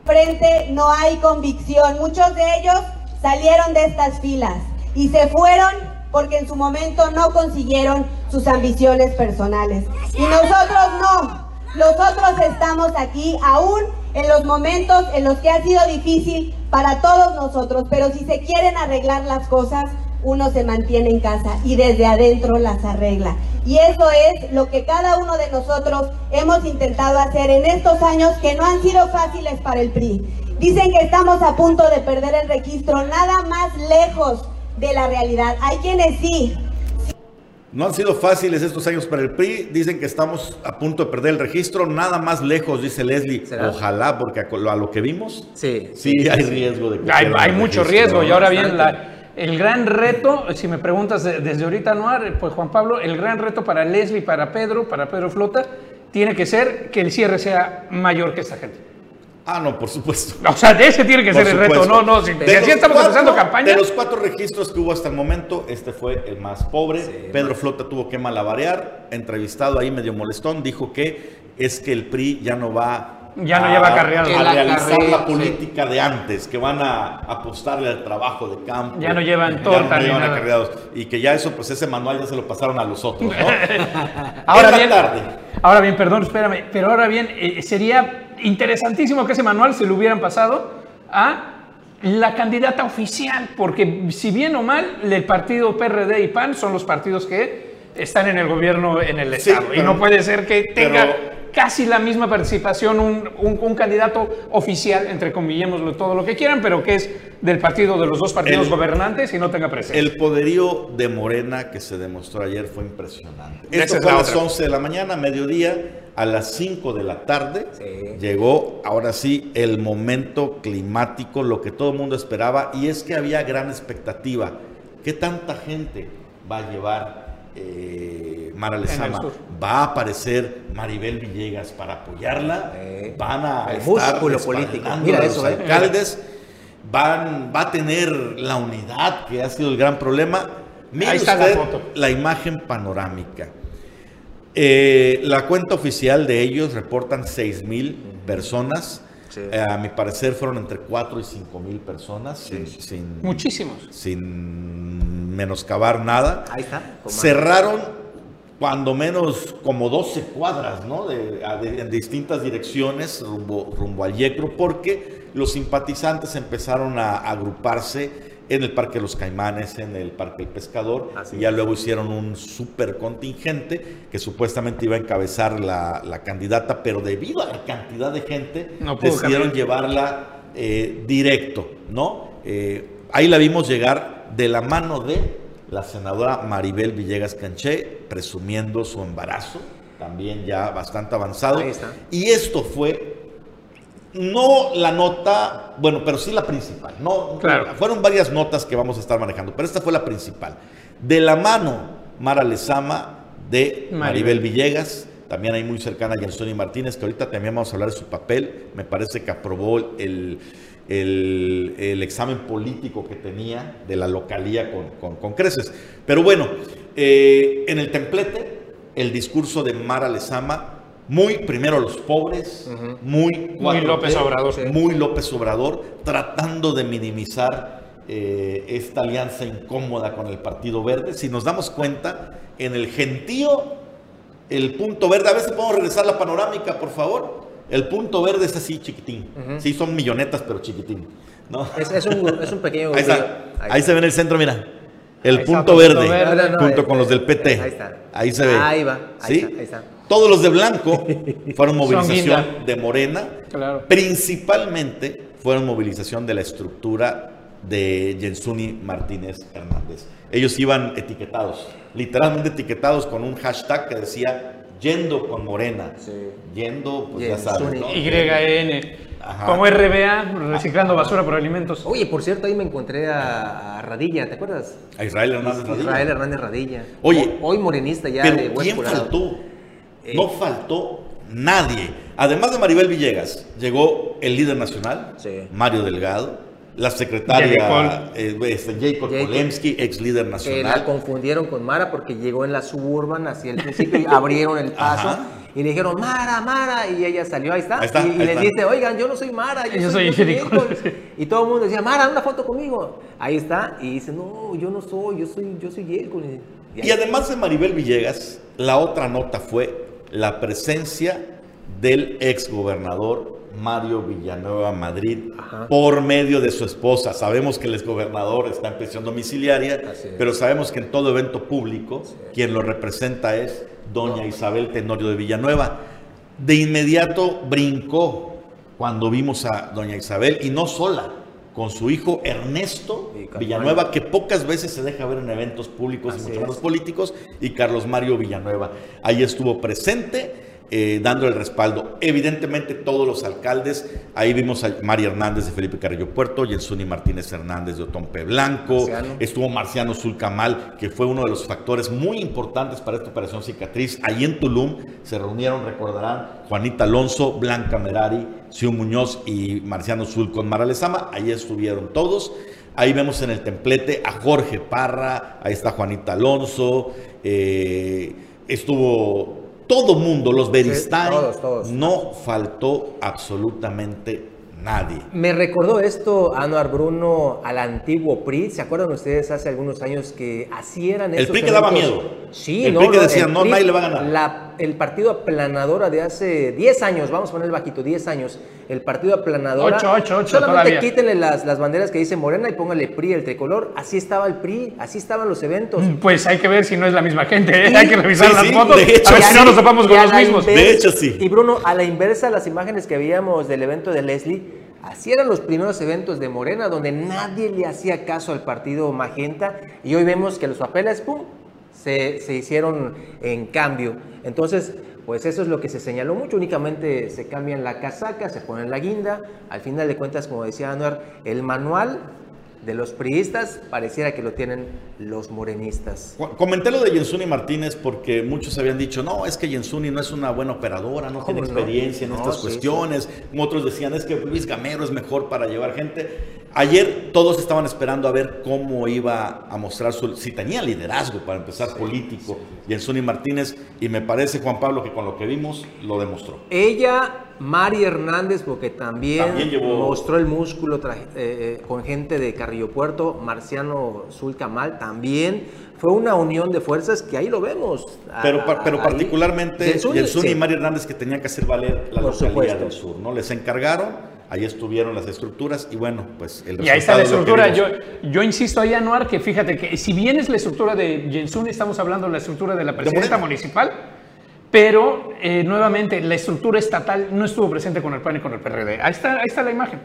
I: frente no hay convicción. Muchos de ellos salieron de estas filas y se fueron porque en su momento no consiguieron sus ambiciones personales. Y nosotros no. Nosotros estamos aquí aún en los momentos en los que ha sido difícil para todos nosotros, pero si se quieren arreglar las cosas, uno se mantiene en casa y desde adentro las arregla. Y eso es lo que cada uno de nosotros hemos intentado hacer en estos años que no han sido fáciles para el PRI. Dicen que estamos a punto de perder el registro, nada más lejos de la realidad. Hay quienes sí,
E: No han sido fáciles estos años para el PRI. Dicen que estamos a punto de perder el registro. Nada más lejos, dice Leslie.
A: ¿Será?
E: Ojalá, porque a lo, que vimos,
A: Sí,
E: sí hay riesgo de que
B: Hay, mucho riesgo. Y ahora bien, la- el gran reto, si me preguntas de- desde ahorita, Noar, pues Juan Pablo, el gran reto para Leslie, para Pedro, para Pedro Flota, tiene que ser que el cierre sea mayor que esta gente.
E: Ah, no, por supuesto.
B: O sea, ese tiene que
E: Por
B: ser el reto. No, no, si,
E: De
B: si así
E: los
B: estamos
E: cuatro-
B: empezando campaña.
E: De los cuatro registros que hubo hasta el momento, este fue el más pobre.
A: Sí,
E: Pedro
A: más.
E: Flota tuvo que malabarear. Entrevistado ahí medio molestón, dijo que es que el PRI ya no va
B: Ya no lleva
E: a
A: Que la
E: realizar la
A: sí.
E: política de antes, que van a apostarle al trabajo de campo.
B: Ya no llevan
E: Ya
B: torta
E: no llevan acarreados. Y que ya eso, pues ese manual ya se lo pasaron a los otros, ¿no?
B: Ahora bien,
E: tarde.
B: ahora bien, perdón, espérame, pero ahora bien, eh, sería interesantísimo que ese manual se lo hubieran pasado a la candidata oficial, porque si bien o mal, el partido PRD y PAN son los partidos que están en el gobierno en el
E: Sí,
B: Estado. y no puede ser que tenga
E: pero-
B: casi la misma participación un, un- un candidato oficial, entre comillémoslo todo lo que quieran, pero que es del partido de los dos partidos
E: El-
B: gobernantes y no tenga presencia.
E: El poderío de Morena que se demostró ayer fue impresionante. Esto
B: es
E: fue a
B: la
E: las
B: otra.
E: 11 de la mañana, mediodía, a las 5 de la tarde.
A: Sí.
E: Llegó ahora sí el momento climático, lo que todo el mundo esperaba, y es que había gran expectativa. ¿Qué tanta gente va a llevar eh, Mara Lezama, va a aparecer Maribel Villegas para apoyarla, van a
A: el
E: estar
A: político. Mira
E: a los
A: eh.
E: alcaldes, van, va a tener la unidad que ha sido el gran problema. Mire
B: Ahí está la
E: usted
B: foto.
E: la imagen panorámica. Eh, la cuenta oficial de ellos reportan 6 mil personas.
A: Sí.
E: Eh, a mi parecer fueron entre 4 y 5 mil personas, sin, sin-
B: Muchísimos.
E: sin menoscabar nada.
A: Ahí está.
E: Cerraron cuando menos como 12 cuadras, ¿no? De, a- de- en distintas direcciones rumbo, rumbo al Yecro, porque los simpatizantes empezaron a, agruparse en el Parque Los Caimanes, en el Parque El Pescador,
A: Así
E: y ya
A: es.
E: luego hicieron un super contingente que supuestamente iba a encabezar la, la candidata, pero debido a la cantidad de gente,
B: No
E: decidieron
B: caminar.
E: llevarla eh, directo, ¿no? Eh, ahí la vimos llegar de la mano de la senadora Maribel Villegas Canché, presumiendo su embarazo, también ya bastante avanzado.
A: Ahí está.
E: Y esto fue no la nota, bueno, pero sí la principal. No,
B: Claro.
E: Fueron varias notas que vamos a estar manejando, pero esta fue la principal. De la mano, Mara Lezama de
B: Maribel.
E: Maribel Villegas, también ahí muy cercana a Jensoni Martínez, que ahorita también vamos a hablar de su papel. Me parece que aprobó el, el- el examen político que tenía de la localía con, con- con creces. Pero bueno, eh, en el templete, el discurso de Mara Lezama, muy primero los pobres, muy,
B: Muy
E: 4T,
B: López Obrador.
E: muy López Obrador, tratando de minimizar eh, esta alianza incómoda con el Partido Verde. Si nos damos cuenta, en el gentío, el punto verde, a ver si podemos regresar la panorámica, por favor. El punto verde es así chiquitín. Sí, son millonetas, pero chiquitín. ¿no?
A: Es, es un, es un pequeño
E: Ahí está. Ahí se ve en el centro, mira. El
B: está,
E: punto
B: punto
E: verde,
B: verde.
A: No, no, no,
E: junto con los del PT.
A: ahí está.
E: Ahí se ve.
A: Ahí va, ahí
E: ¿Sí?
A: está, ahí está.
E: Todos los de blanco fueron movilización de Morena.
B: Claro.
E: Principalmente fueron movilización de la estructura de Jensuni Martínez Hernández. Ellos iban etiquetados, literalmente etiquetados con un hashtag que decía yendo con Morena.
A: Sí.
E: Yendo, pues ya sabes. ¿no?
B: YN.
E: Ajá.
B: Como RBA, reciclando basura por alimentos.
A: Oye, por cierto, ahí me encontré a, a Radilla, ¿te acuerdas?
E: A Israel Hernández Radilla.
A: Israel Hernández Radilla.
E: Oye,
A: Ho- hoy morenista ya de
E: Pero
A: Hueso
E: ¿quién
A: Colorado.
E: faltó?
A: Eh.
E: No faltó nadie. Además de Maribel Villegas, llegó el líder nacional,
A: Sí.
E: Mario Delgado, la secretaria
B: Jacob.
E: eh, este, Jacob
A: Jacob.
E: Polemski, ex líder
A: Que la
E: nacional.
A: confundieron con Mara porque llegó en la suburban hacia el principio y abrieron el paso.
E: Ajá.
A: Y le dijeron, Mara, Mara, y ella salió, ahí está.
E: Ahí está,
A: y y
E: ahí
A: les
E: está.
A: dice, oigan, yo no soy Mara, yo,
B: Yo
A: soy,
B: soy.
A: Y todo el mundo decía, Mara, una foto conmigo. Ahí está. Y dice, no, yo no soy, yo soy, yo soy Nicole". Y ahí-
E: Y además de Maribel Villegas, la otra nota fue la presencia del ex gobernador Mario Villanueva Madrid
A: Ajá.
E: por medio de su esposa. Sabemos que el exgobernador está en prisión domiciliaria, pero sabemos que en todo evento público quien lo representa es doña Isabel Tenorio de Villanueva. De inmediato brincó cuando vimos a doña Isabel y no sola, con su hijo Ernesto Villanueva, que pocas veces se deja ver en eventos públicos
A: Así
E: y mucho menos políticos, y Carlos Mario Villanueva. Ahí estuvo presente. Eh, dando el respaldo. Evidentemente todos los alcaldes, ahí vimos a María Hernández de Felipe Carrillo Puerto, Jensuni Martínez Hernández de Otompe Blanco,
A: Marciano.
E: estuvo Marciano Zulcamal, que fue uno de los factores muy importantes para esta operación cicatriz. Ahí en Tulum se reunieron, recordarán, Juanita Alonso, Blanca Merari, Siu Muñoz y Marciano Zul con Mara Lezama. Ahí estuvieron todos. Ahí vemos en el templete a Jorge Parra, ahí está Juanita Alonso, eh, estuvo todo mundo, los
A: todos, todos.
E: no faltó absolutamente nadie.
A: Me recordó esto, Anuar Bruno, al antiguo PRI. ¿Se acuerdan ustedes hace algunos años que así eran
E: El
A: esos
E: PRI que daba miedo.
A: Sí,
E: El
A: no,
E: PRI que
A: no,
E: decía,
A: el
E: no, nadie le va a ganar.
A: la- el partido aplanadora de hace 10 años, vamos a poner bajito, 10 años. El partido aplanadora.
B: Ocho, ocho, ocho,
A: Solamente
B: todavía.
A: quítenle las, las banderas que dice Morena y póngale PRI, el tricolor. Así estaba el PRI, así estaban los eventos.
B: Pues hay que ver si no es la misma gente. ¿eh? Hay que revisar
E: sí,
B: las
E: sí,
B: fotos.
E: de hecho,
B: a ver si no nos topamos con los mismos.
A: inversa-
E: De hecho, sí.
A: Y Bruno, a la inversa, las imágenes que veíamos del evento de Leslie, así eran los primeros eventos de Morena, donde nadie le hacía caso al partido Magenta, y hoy vemos que los papeles, ¡pum!, se, se hicieron en cambio. Entonces, pues eso es lo que se señaló mucho, únicamente se cambian la casaca, se ponen la guinda, al final de cuentas, como decía Anuar, el manual de los priistas, pareciera que lo tienen los morenistas.
E: Comenté lo de Jensuni Martínez porque muchos habían dicho, no, es que Jensuni no es una buena operadora, no tiene experiencia en estas cuestiones. Otros decían, es que Luis Gamero es mejor para llevar gente. Ayer todos estaban esperando a ver cómo iba a mostrar su, si tenía liderazgo para empezar político, Jensuni Martínez, y me parece, Juan Pablo, que con lo que vimos lo demostró.
A: Ella, Mari Hernández, porque también, mostró el músculo eh, eh, con gente de Carrillo Puerto, Marciano Zulcamal también. Fue una unión de fuerzas que ahí lo vemos.
E: Pero, pero particularmente Jensuni y Mari Hernández que tenían que hacer valer la localidad del sur, ¿no? Les encargaron ahí estuvieron las estructuras y bueno, pues
B: el Y ahí está la estructura. Yo, yo insisto ahí, Anuar, que fíjate que si bien es la estructura de Jensun, estamos hablando de la estructura de la presidenta municipal, pero eh, nuevamente la estructura estatal no estuvo presente con el PAN y con el PRD. Ahí está, ahí está la imagen.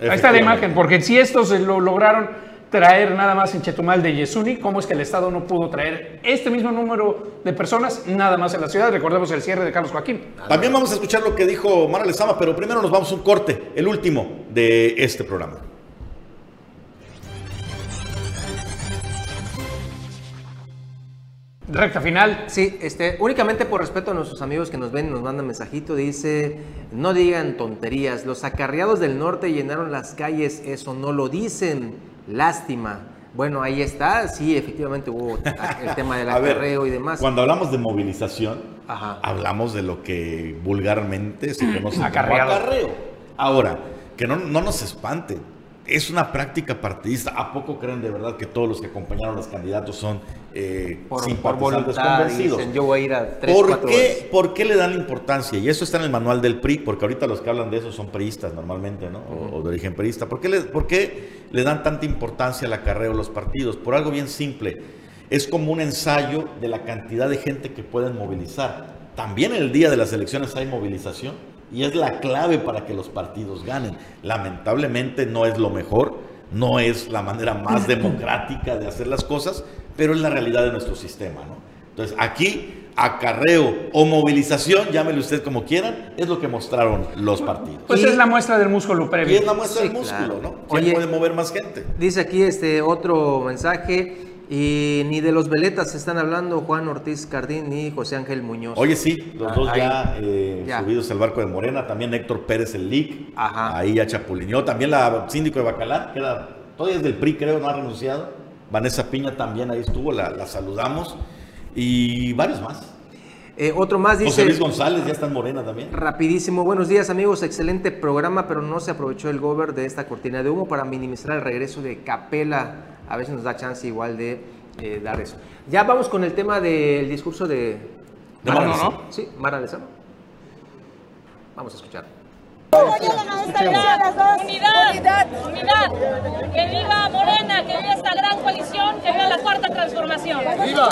B: Ahí está la imagen, porque si estos lo lograron traer nada más en Chetumal de Yesuni, ¿cómo es que el Estado no pudo traer este mismo número de personas nada más en la ciudad? Recordemos el cierre de Carlos Joaquín.
E: También vamos a escuchar lo que dijo Mara Lezama, pero primero nos vamos a un corte, el último de este programa.
B: Recta final.
A: Sí, este, únicamente por respeto a nuestros amigos que nos ven, nos mandan mensajito, dice, no digan tonterías, los acarreados del norte llenaron las calles, eso no lo dicen, lástima. Bueno, ahí está, sí, efectivamente hubo el tema del acarreo y demás.
E: Cuando hablamos de movilización, hablamos de lo que vulgarmente se conoce como acarreo. Ahora, que no, no nos espante, es una práctica partidista. ¿A poco creen de verdad que todos los que acompañaron a los candidatos son eh,
A: por, simpatizantes convencidos? yo voy a ir a tres,
E: ¿Por, qué, ¿Por qué le dan importancia? Y eso está en el manual del PRI, porque ahorita los que hablan de eso son priistas normalmente, ¿no? O, de origen priista. ¿Por qué, le, ¿Por qué le dan tanta importancia al acarreo los partidos? Por algo bien simple. Es como un ensayo de la cantidad de gente que pueden movilizar. También el día de las elecciones hay movilización y es la clave para que los partidos ganen. Lamentablemente no es lo mejor, no es la manera más democrática de hacer las cosas, pero es la realidad de nuestro sistema. ¿no? Entonces aquí acarreo o movilización, llámele usted como quieran, es lo que mostraron los partidos.
B: Pues es la muestra del músculo previo.
E: Y es la muestra del músculo, ¿no? ¿Quién puede mover más gente?
A: Dice aquí este otro mensaje. Y ni de los veletas están hablando Juan Ortiz Cardín ni José Ángel Muñoz.
E: Oye, sí, los dos eh, ya, subidos al barco de Morena. También Héctor Pérez, el LIC. Ahí ya chapulineó. También la síndico de Bacalar, que era, todavía es del PRI, creo, no ha renunciado. Vanessa Piña también ahí estuvo, la, saludamos. Y varios más.
A: Eh, otro más dice.
E: José Luis González ya está en Morena también.
A: Rapidísimo. Buenos días, amigos. Excelente programa, pero no se aprovechó el gober de esta cortina de humo para minimizar el regreso de Capela a veces nos da chance igual de eh, dar eso. Ya vamos con el tema del discurso de,
E: de Mara, ¿no?
A: Sí, Mara Lezama. Vamos a escuchar.
J: Unidad, unidad, unidad. Que viva Morena, que viva esta gran coalición, que viva la cuarta transformación. Gracias.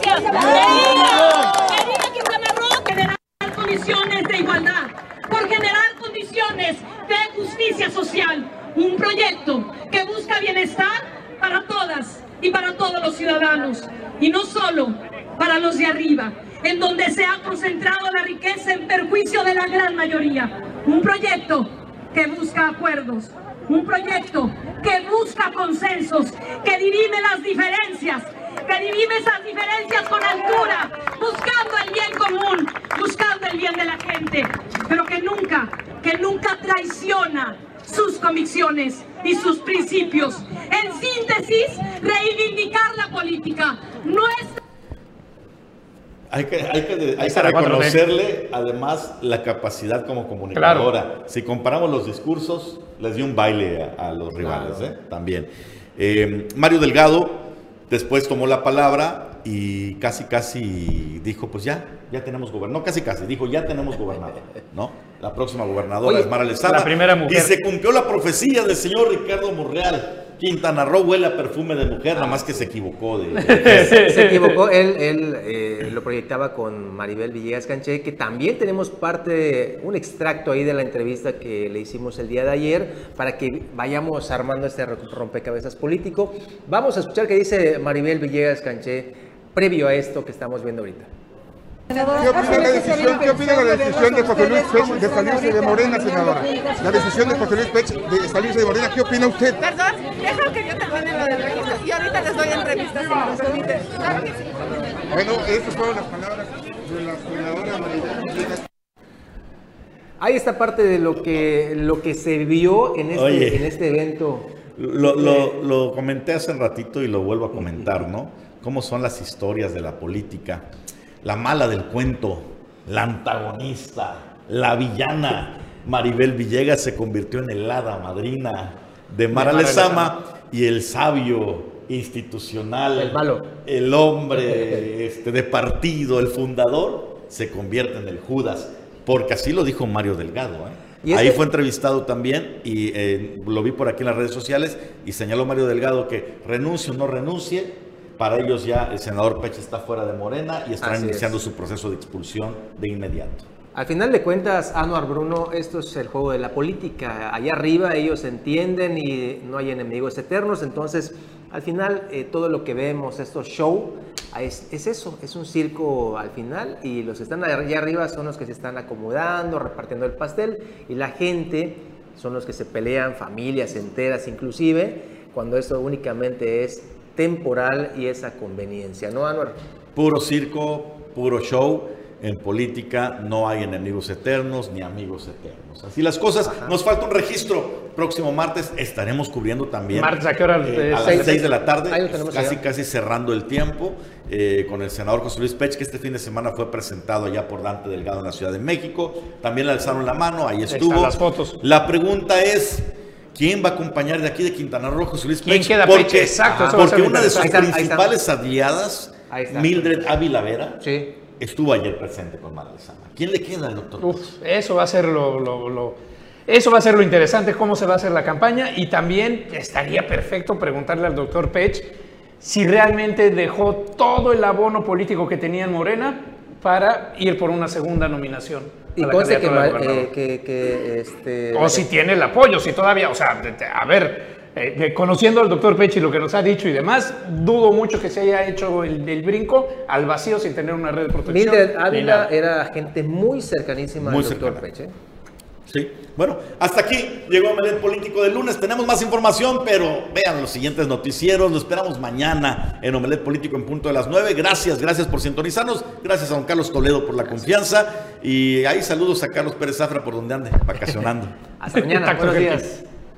J: Que viva, que viva Quintana Roo. Generar condiciones de igualdad, por generar condiciones de justicia social. Un proyecto que busca bienestar para todas y para todos los ciudadanos, y no solo para los de arriba, en donde se ha concentrado la riqueza en perjuicio de la gran mayoría. Un proyecto que busca acuerdos, un proyecto que busca consensos, que dirime las diferencias, que dirime esas diferencias con altura, buscando el bien común, buscando el bien de la gente, pero que nunca, que nunca traiciona sus convicciones y sus principios. En síntesis, reivindicar la política. Nuestra
E: hay que, hay que, hay que reconocerle además la capacidad como comunicadora. Si comparamos los discursos, les dio un baile a, los rivales, ¿eh? también. Eh, Mario Delgado después tomó la palabra y casi, casi dijo, pues ya, ya tenemos gobernador. No, casi, casi, dijo, ya tenemos gobernador, ¿no? La próxima gobernadora es Mara Lezama.
B: La primera mujer.
E: Y se cumplió la profecía del señor Ricardo Monreal. Quintana Roo huele a perfume de mujer, nada más que se equivocó. De,
A: se equivocó, él, él eh, lo proyectaba con Maribel Villegas Canché, que también tenemos parte, un extracto ahí de la entrevista que le hicimos el día de ayer, para que vayamos armando este rompecabezas político. Vamos a escuchar qué dice Maribel Villegas Canché previo a esto que estamos viendo ahorita.
K: ¿Qué opina la decisión, ¿qué opina la decisión de José Luis Pech de salirse de Morena, senadora? La decisión de José Luis Pech de salirse de Morena, ¿qué opina usted?
L: Perdón, deja que yo termine lo del registro y ahorita les doy entrevistas si me lo permiten. Claro que sí.
K: Bueno, estas fueron las palabras de la senadora María
A: Ahí está parte de lo que, lo que se vio en este,
E: Oye.
A: en este evento.
E: Lo, lo- lo comenté hace ratito y lo vuelvo a comentar, ¿no? Cómo son las historias de la política. La mala del cuento, la antagonista, la villana. Maribel Villegas se convirtió en el hada madrina de Mara
A: Mara
E: Lezama y el sabio institucional,
A: El malo.
E: el hombre este, de partido, el fundador, se convierte en el Judas. Porque así lo dijo Mario Delgado. ¿eh?
A: Y
E: Ahí fue entrevistado también y eh, lo vi por aquí en las redes sociales y señaló Mario Delgado que renuncie o no renuncie, para ellos ya el senador Pech está fuera de Morena y estarán
A: Así es.
E: iniciando su proceso de expulsión de inmediato.
A: Al final de cuentas, Anuar Bruno, esto es el juego de la política. Allá arriba ellos entienden y no hay enemigos eternos. Entonces, al final, eh, todo lo que vemos, estos show, es, es eso, es un circo al final. Y los que están allá arriba son los que se están acomodando, repartiendo el pastel. Y la gente son los que se pelean, familias enteras inclusive, cuando esto únicamente es temporal y es a conveniencia. ¿No, Anuar?
E: Puro circo, puro show. En política no hay enemigos eternos ni amigos eternos. Así las cosas. Nos falta un registro. Próximo martes estaremos cubriendo también.
B: Martes, ¿a qué hora?
E: Eh,
B: Eh,
E: a
B: seis.
E: las 6 de la tarde.
A: Ahí lo tenemos
E: casi,
A: allá.
E: casi cerrando el tiempo. eh, con el senador José Luis Pech, que este fin de semana fue presentado allá por Dante Delgado en la Ciudad de México. También le alzaron la mano. Ahí
B: están
E: estuvo.
B: las fotos.
E: La pregunta es. ¿Quién va a acompañar de aquí de Quintana Roo, José Luis
B: ¿Quién
E: Pech?
B: queda
E: porque,
B: Pech? Exacto,
E: porque una de sus
A: está,
E: principales aliadas. Mildred Ávila Vera,
A: Sí.
E: estuvo ayer presente con Mara Lezama. ¿Quién le queda al doctor?
B: Uf, eso va a ser lo, lo- lo- eso va a ser lo interesante, cómo se va a hacer la campaña. Y también estaría perfecto preguntarle al doctor Pech si realmente dejó todo el abono político que tenía en Morena para ir por una segunda nominación. a
A: Y conste que, eh, que, que, este,
B: O si tiene el apoyo, si todavía, o sea, a ver, eh, de- conociendo al doctor Pech y lo que nos ha dicho y demás, dudo mucho que se haya hecho el, el brinco al vacío sin tener una red de protección.
A: Mildred Ávila era gente muy cercanísima
E: Muy
A: al doctor
E: cercana. Sí. Bueno, hasta aquí llegó Omelet Político del lunes. Tenemos más información, pero vean los siguientes noticieros. Lo esperamos mañana en Omelet Político en punto de las 9. Gracias, gracias por sintonizarnos. Gracias a don Carlos Toledo por la confianza. Y ahí saludos a Carlos Pérez Zafra por donde ande, vacacionando.
A: Hasta mañana. Buenos días.